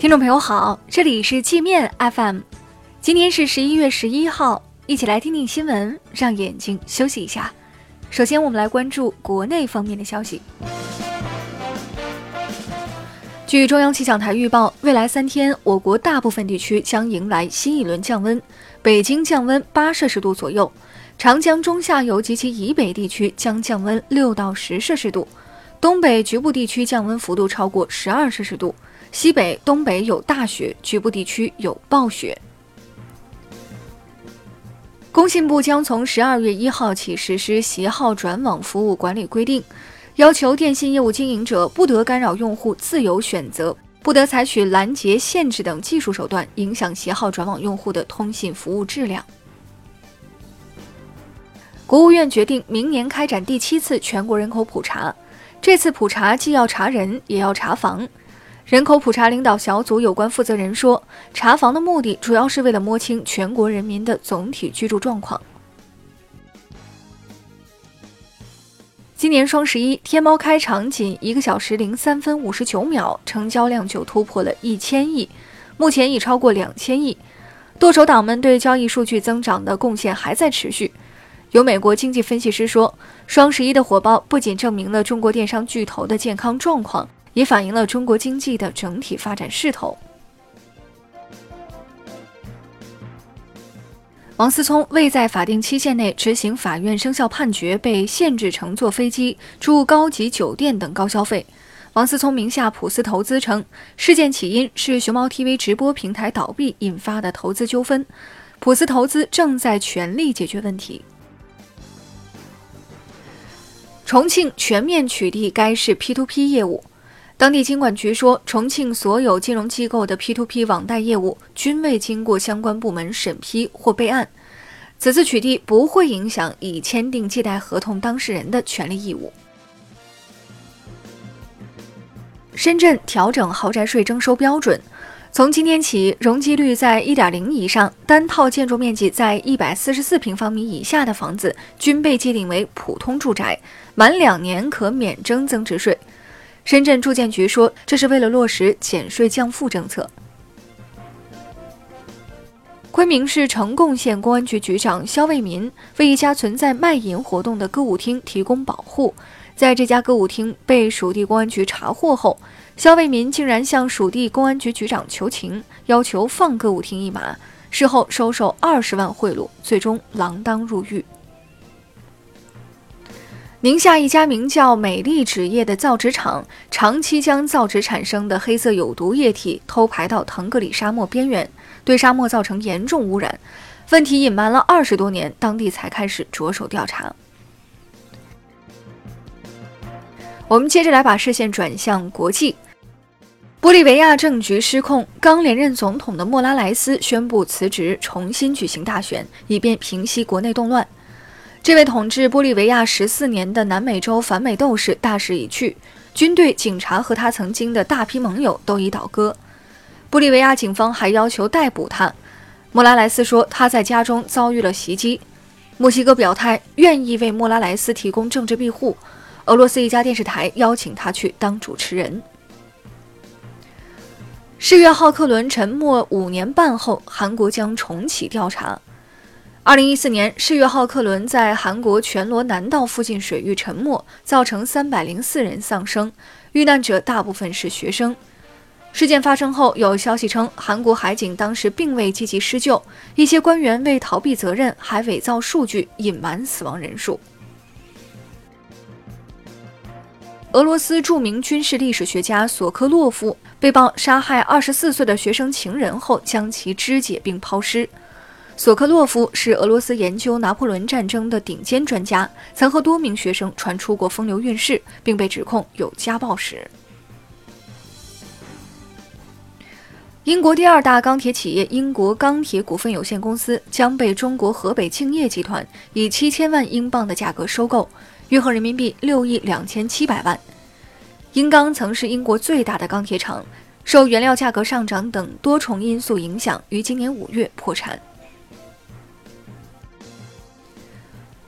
听众朋友好，这里是界面 FM，今天是十一月十一号，一起来听听新闻，让眼睛休息一下。首先，我们来关注国内方面的消息。据中央气象台预报，未来三天，我国大部分地区将迎来新一轮降温，北京降温八摄氏度左右，长江中下游及其以北地区将降温六到十摄氏度，东北局部地区降温幅度超过十二摄氏度。西北、东北有大雪，局部地区有暴雪。工信部将从十二月一号起实施携号转网服务管理规定，要求电信业务经营者不得干扰用户自由选择，不得采取拦截、限制等技术手段影响携号转网用户的通信服务质量。国务院决定明年开展第七次全国人口普查，这次普查既要查人，也要查房。人口普查领导小组有关负责人说，查房的目的主要是为了摸清全国人民的总体居住状况。今年双十一，天猫开场仅一个小时零三分五十九秒，成交量就突破了一千亿，目前已超过两千亿。剁手党们对交易数据增长的贡献还在持续。有美国经济分析师说，双十一的火爆不仅证明了中国电商巨头的健康状况。也反映了中国经济的整体发展势头。王思聪未在法定期限内执行法院生效判决，被限制乘坐飞机、住高级酒店等高消费。王思聪名下普思投资称，事件起因是熊猫 TV 直播平台倒闭引发的投资纠纷，普思投资正在全力解决问题。重庆全面取缔该市 P2P 业务。当地金管局说，重庆所有金融机构的 P2P 网贷业务均未经过相关部门审批或备案。此次取缔不会影响已签订借贷合同当事人的权利义务。深圳调整豪宅税征收标准，从今天起，容积率在1.0以上、单套建筑面积在144平方米以下的房子均被界定为普通住宅，满两年可免征增值税。深圳住建局说，这是为了落实减税降负政策。昆明市呈贡县公安局局长肖卫民为一家存在卖淫活动的歌舞厅提供保护，在这家歌舞厅被属地公安局查获后，肖卫民竟然向属地公安局局长求情，要求放歌舞厅一马，事后收受二十万贿赂，最终锒铛入狱。宁夏一家名叫“美丽纸业”的造纸厂，长期将造纸产生的黑色有毒液体偷排到腾格里沙漠边缘，对沙漠造成严重污染。问题隐瞒了二十多年，当地才开始着手调查。我们接着来把视线转向国际，玻利维亚政局失控，刚连任总统的莫拉莱斯宣布辞职，重新举行大选，以便平息国内动乱。这位统治玻利维亚十四年的南美洲反美斗士大势已去，军队、警察和他曾经的大批盟友都已倒戈。玻利维亚警方还要求逮捕他。莫拉莱斯说他在家中遭遇了袭击。墨西哥表态愿意为莫拉莱斯提供政治庇护。俄罗斯一家电视台邀请他去当主持人。世越号客轮沉没五年半后，韩国将重启调查。二零一四年，世越号客轮在韩国全罗南道附近水域沉没，造成三百零四人丧生，遇难者大部分是学生。事件发生后，有消息称韩国海警当时并未积极施救，一些官员为逃避责任，还伪造数据，隐瞒死亡人数。俄罗斯著名军事历史学家索科洛夫被曝杀害二十四岁的学生情人后，将其肢解并抛尸。索科洛夫是俄罗斯研究拿破仑战争的顶尖专家，曾和多名学生传出过风流韵事，并被指控有家暴史。英国第二大钢铁企业英国钢铁股份有限公司将被中国河北敬业集团以七千万英镑的价格收购，约合人民币六亿两千七百万。英钢曾是英国最大的钢铁厂，受原料价格上涨等多重因素影响，于今年五月破产。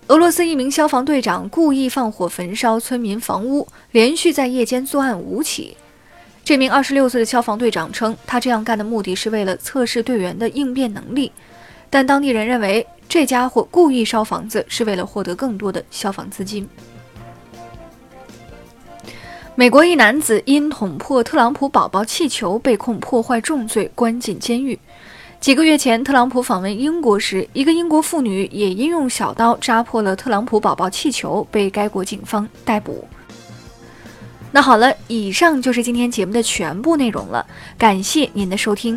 俄罗斯一名消防队长故意放火焚烧村民房屋，连续在夜间作案五起。这名二十六岁的消防队长称，他这样干的目的是为了测试队员的应变能力，但当地人认为这家伙故意烧房子是为了获得更多的消防资金。美国一男子因捅破特朗普宝宝气球被控破坏重罪，关进监狱。几个月前，特朗普访问英国时，一个英国妇女也因用小刀扎破了特朗普宝宝气球，被该国警方逮捕。那好了，以上就是今天节目的全部内容了，感谢您的收听。